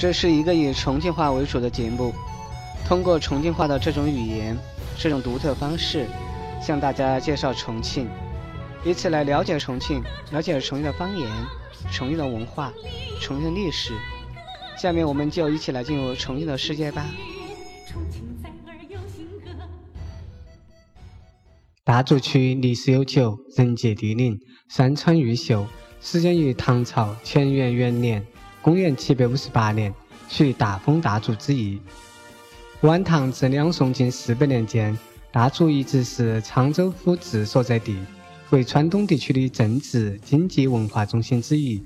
这是一个以重庆话为主的节目，通过重庆话的这种语言、这种独特方式，向大家介绍重庆，以此来了解重庆，了解重庆的方言、重庆的文化、重庆的历史。下面我们就一起来进入重庆的世界吧。大竹区历史悠久，人杰地灵，山川毓秀，始建于唐朝乾元元年（公元七百五十八年），取大风大竹之意。晚唐至两宋近四百年间，大竹一直是沧州府治所在地，为川东地区的政治、经济、文化中心之一。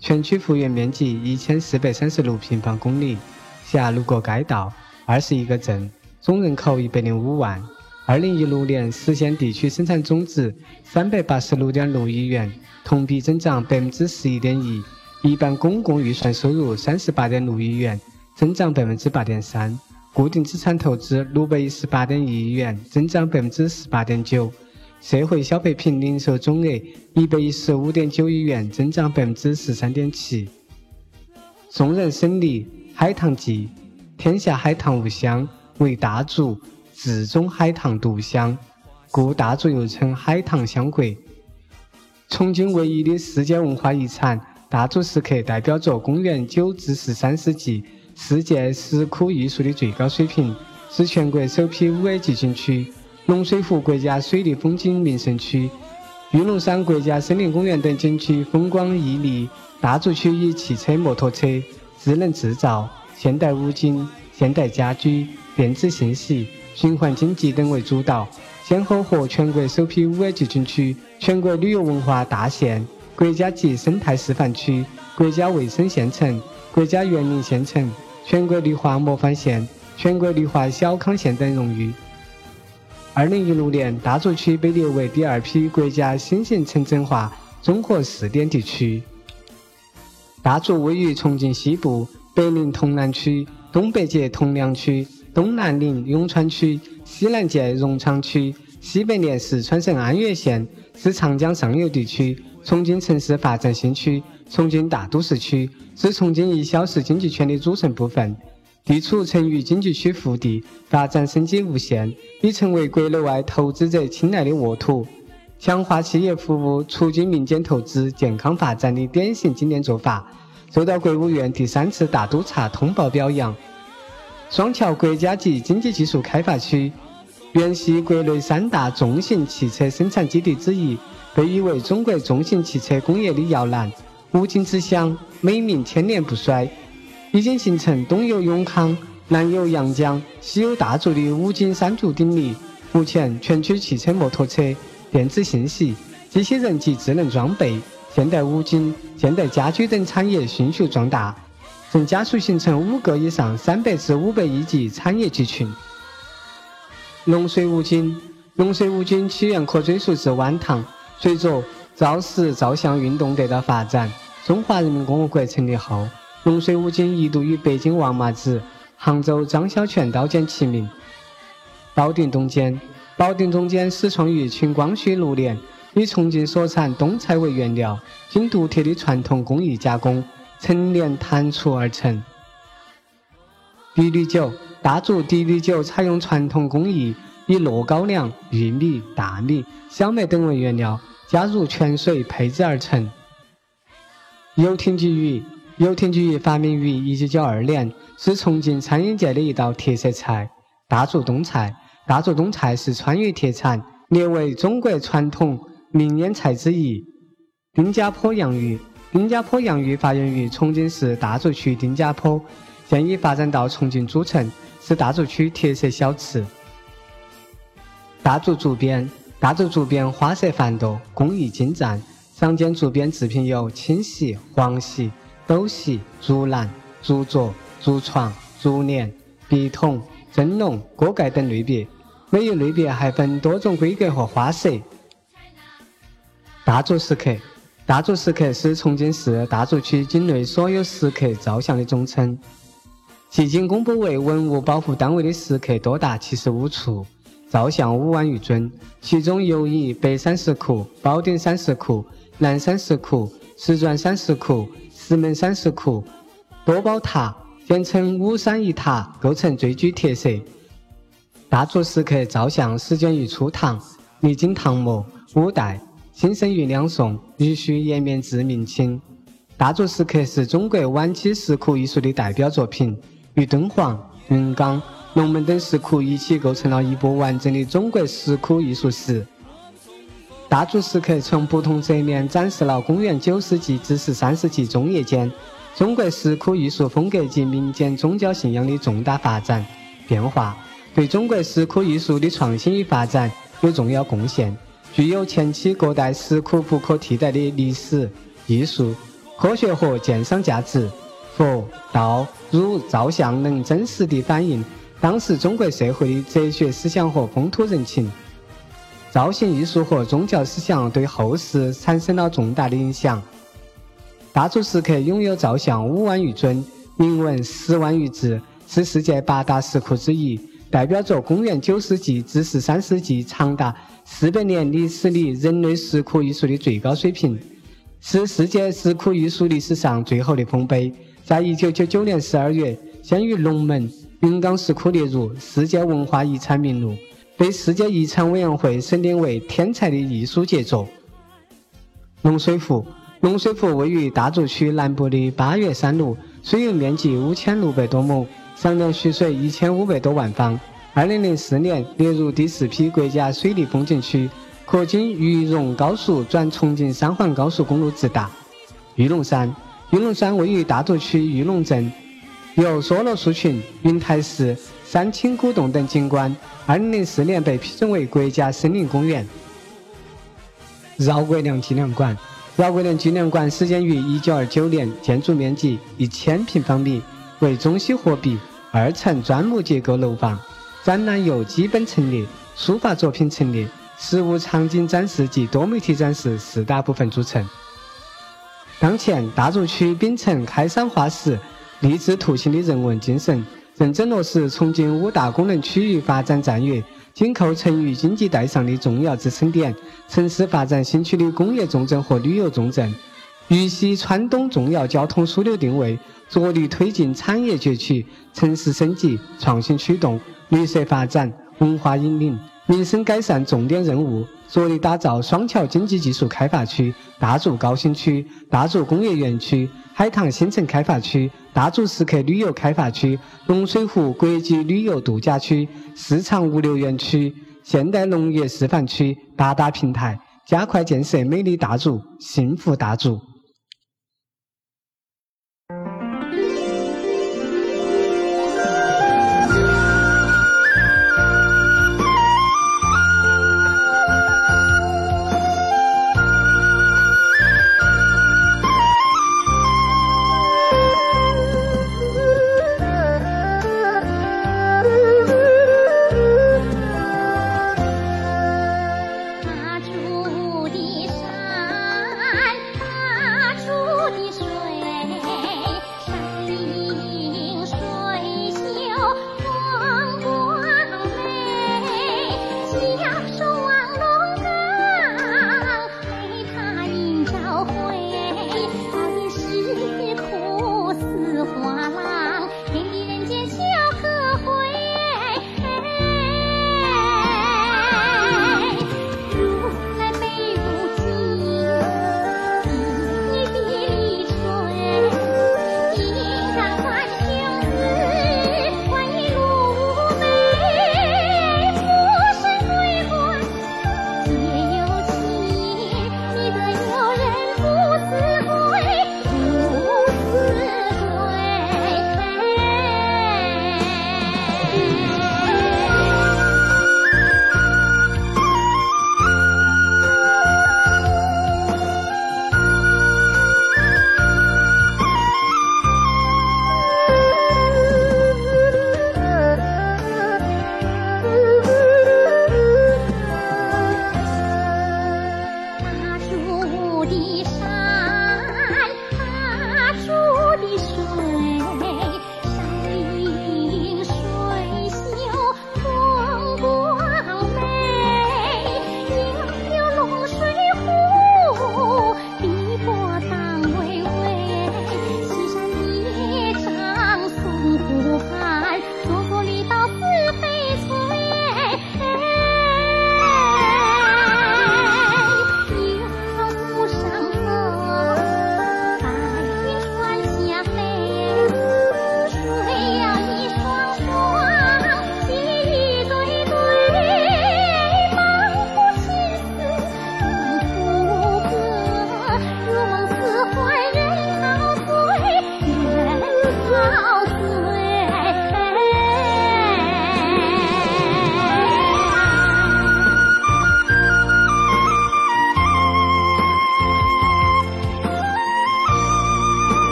全区幅员面积一千四百三十六平方公里，辖六个街道，二十一个镇，总人口一百零五万。二零一六年实现地区生产总值三百八十六点六亿元，同比增长百分之十一点一。一般公共预算收入三十八点六亿元，增长百分之八点三。固定资产投资六百一十八点一亿元，增长百分之十八点九。社会消费品零售总额一百一十五点九亿元，增长百分之十三点七。众人审理海棠记，天下海棠无香，为大竹。至中海棠独香，故大竹又称海棠香国。重庆唯一的世界文化遗产大足石刻，代表着公元九至十三世纪世界石窟艺术的最高水平，是全国首批五 A 级景区、龙水湖国家水利风景名胜区、玉龙山国家森林公园等景区风光旖旎。大足区以汽车、摩托车、智能制造、现代五金、现代家居、电子信息。循环经济等为主导，先后获全国首批五 A 级景区、全国旅游文化大县、国家级生态示范区、国家卫生县城、国家园林县城、全国绿化模范县、全国绿化小康县等荣誉。二零一六年，大足区被列为第二批国家新型城镇化综合试点地区。大竹位于重庆西部，北临潼南区，东北接铜梁区。东南临永川区，西南接荣昌区，西北连四川省安岳县，是长江上游地区重庆城市发展新区重庆大都市区，是重庆一小时经济圈的组成部分。地处成渝经济区腹地，发展生机无限，已成为国内外投资者青睐的沃土。强化企业服务、促进民间投资、健康发展的典型经典做法，受到国务院第三次大督查通报表扬。双桥国家级经济技术开发区，原系国内三大重型汽车生产基地之一，被誉为中国重型汽车工业的摇篮。五金之乡，美名千年不衰，已经形成东有永康、南有阳江、西有大竹的五金三足鼎立。目前，全区汽车、摩托车、电子信息、机器人及智能装备、现代五金、现代家居等产业迅速壮大。正加速形成五个以上三百至五百亿级产业集群。龙水五金，龙水五金起源可追溯至晚唐，随着造石造像运动得到发展，中华人民共和国成立后，龙水五金一度与北京王麻子、杭州张小泉刀剑齐名。保定东间，保定东间始创于清光绪六年，以重庆所产冬菜为原料，经独特的传统工艺加工。陈年弹出而成。滴绿酒，大竹滴绿酒采用传统工艺，以糯高粱、玉米、大米、小麦等为原料，加入泉水配制而成。油亭鲫鱼，油亭鲫鱼发明于一九九二年，是重庆餐饮界的一道特色菜。大足冬菜，大足冬菜是川渝特产，列为中国传统名腌菜之一。丁家坡洋芋。丁家坡洋芋发源于重庆市大足区丁家坡，现已发展到重庆主城，是大足区特色小吃。大竹竹编，大竹竹编花色繁多，工艺精湛，常见竹编制品有青席、黄席、斗席、竹篮、竹桌、竹床、竹帘、笔筒、蒸笼、锅盖等类别，每一类别还分多种规格和花色。大竹石刻。大竹石刻是重庆市大竹区境内所有石刻造像的总称。迄今公布为文物保护单位的石刻多达七十五处，造像五万余尊，其中尤以北山石窟、宝顶山石窟、南山石窟、石砖山石窟、石门山石窟、多宝塔、简称五山一塔，构成最具特色。大足石刻造像始建于初唐，历经唐末、五代，兴盛于两宋，陆续延绵至明清。大足石刻是中国晚期石窟艺术的代表作品，与敦煌、云冈、龙门等石窟一起构成了一部完整的中国石窟艺术史。大足石刻从不同侧面展示了公元九世纪至十三世纪中叶间中国石窟艺术风格及民间宗教信仰的重大发展变化，对中国石窟艺术的创新与发展有重要贡献，具有前期各代石窟不可替代的历史、艺术。科学和鉴赏价值，佛、道、儒造像能真实地反映当时中国社会的哲学思想和风土人情。造型艺术和宗教思想对后世产生了重大的影响。大足石刻拥有造像五万余尊，铭文十万余字，是世界八大石窟之一，代表着公元九世纪至十三世纪长达四百年历史里人类石窟艺术的最高水平。是世界石窟艺术历史上最后的丰碑，在一九九九年十二月，先于龙门、云冈石窟列入世界文化遗产名录，被世界遗产委员会审定为天才的艺术杰作。龙水湖，龙水湖位于大足区南部的八岳山麓，水域面积五千六百多亩，上年蓄水一千五百多万方。二零零四年列入第四批国家水利风景区。可经渝蓉高速转重庆三环高速公路直达。玉龙山，玉龙山位于大足区玉龙镇，由梭罗树群、云台石、三清古洞等景观。二零零四年被批准为国家森林公园。饶国梁纪念馆，饶国梁纪念馆始建于一九二九年，建筑面积一千平方米，为中西合璧二层砖木结构楼房，展览由基本陈列、书法作品陈列。实物场景展示及多媒体展示四大部分组成。当前，大足区秉承开山化石、励志图形的人文精神，认真落实重庆五大功能区域发展战略，紧扣成渝经济带上的重要支撑点、城市发展新区的工业重镇和旅游重镇、渝西川东重要交通枢纽定位，着力推进产业崛起、城市升级、创新驱动、绿色发展、文化引领。民生改善重点任务，着力打造双桥经济技术开发区、大足高新区、大足工业园区、海棠新城开发区、大足石刻旅游开发区、龙水湖国际旅游度假区、市场物流园区、现代农业示范区八大平台，加快建设美丽大足、幸福大足。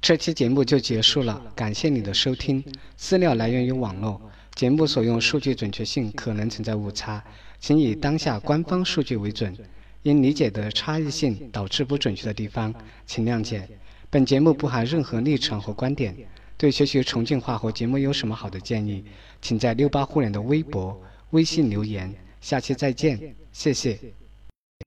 这期节目就结束了，感谢你的收听。资料来源于网络，节目所用数据准确性可能存在误差，请以当下官方数据为准。因理解的差异性导致不准确的地方，请谅解。本节目不含任何立场和观点。对学习重庆话和节目有什么好的建议，请在六八互联的微博、微信留言。下期再见，谢谢。